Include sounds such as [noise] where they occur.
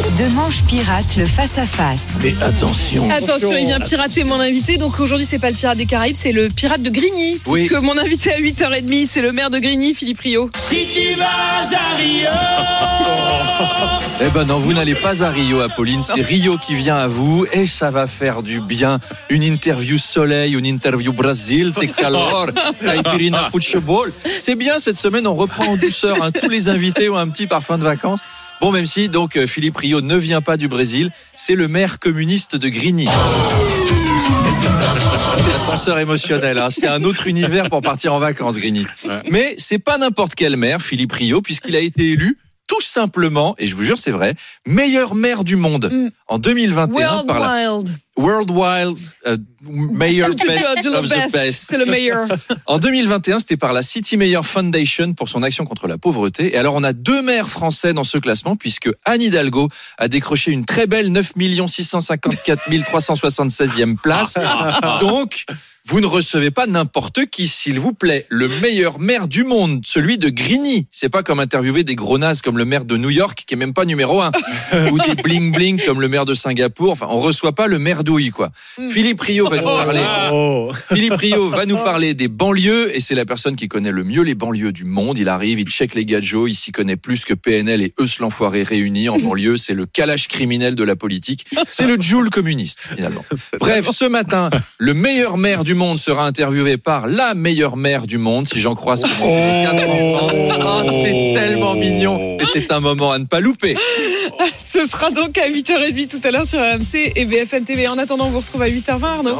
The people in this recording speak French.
De manche pirate, le face-à-face. Mais attention. Attention, il vient pirater mon invité. Donc aujourd'hui, c'est pas le pirate des Caraïbes, c'est le pirate de Grigny. Oui. Que mon invité à 8h30, c'est le maire de Grigny, Philippe Rio. [laughs] Eh ben non, vous n'allez pas à Rio, Apolline. C'est Rio qui vient à vous et ça va faire du bien. Une interview soleil, une interview Brésil, te calor, caipirinha [laughs] football. C'est bien cette semaine, on reprend en douceur. hein. Tous les invités ont un petit parfum de vacances. Bon, même si donc euh, Philippe Rio ne vient pas du Brésil, c'est le maire communiste de Grigny. [laughs] Ascenseur émotionnel, hein. c'est un autre univers pour partir en vacances, Grigny. Mais c'est pas n'importe quel maire, Philippe Rio, puisqu'il a été élu tout simplement, et je vous jure c'est vrai, meilleur maire du monde Mm. en 2021 World par la Wild. World Wild euh, Mayor [laughs] Best of the best, Best. C'est le meilleur. [laughs] En 2021, c'était par la City Mayor Foundation pour son action contre la pauvreté. Et alors, on a deux maires français dans ce classement, puisque Anne Hidalgo a décroché une très belle 9 654 376e place. Donc, vous ne recevez pas n'importe qui, s'il vous plaît. Le meilleur maire du monde, celui de Grigny. C'est pas comme interviewer des gros nazes comme le maire de New York, qui est même pas numéro un. [laughs] Ou des bling bling comme le maire de Singapour. Enfin, on reçoit pas le maire douille, quoi. Philippe Rio va nous parler. [laughs] Philippe Rio va nous parler des banlieues et c'est la personne qui connaît le mieux les banlieues du monde. Il arrive, il check les gadgets, il s'y connaît plus que PNL et eux l'enfoiré réunis en banlieue. C'est le calage criminel de la politique. C'est le Joule communiste, finalement. [laughs] Bref, ce matin, le meilleur maire du monde sera interviewé par la meilleure maire du monde, si j'en crois ce enfants. Ah, c'est tellement mignon et c'est un moment à ne pas louper. [laughs] Ce sera donc à 8h30 tout à l'heure sur RMC et BFM TV. En attendant, on vous retrouve à 8h20, Arnaud.